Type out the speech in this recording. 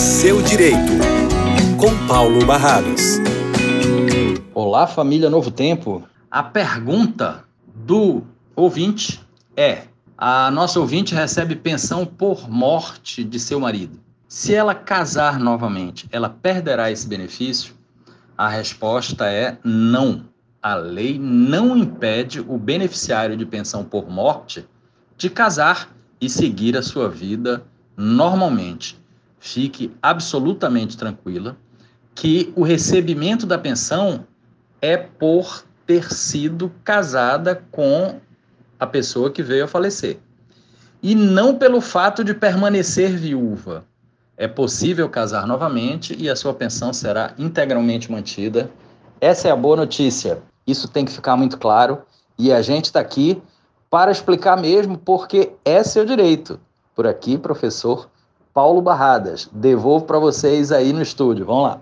seu direito, com Paulo Barrados. Olá, família Novo Tempo. A pergunta do ouvinte é: a nossa ouvinte recebe pensão por morte de seu marido. Se ela casar novamente, ela perderá esse benefício? A resposta é não. A lei não impede o beneficiário de pensão por morte de casar e seguir a sua vida normalmente. Fique absolutamente tranquila que o recebimento da pensão é por ter sido casada com a pessoa que veio a falecer. E não pelo fato de permanecer viúva. É possível casar novamente e a sua pensão será integralmente mantida. Essa é a boa notícia. Isso tem que ficar muito claro. E a gente está aqui para explicar mesmo, porque é seu direito. Por aqui, professor Paulo Barradas. Devolvo para vocês aí no estúdio. Vamos lá.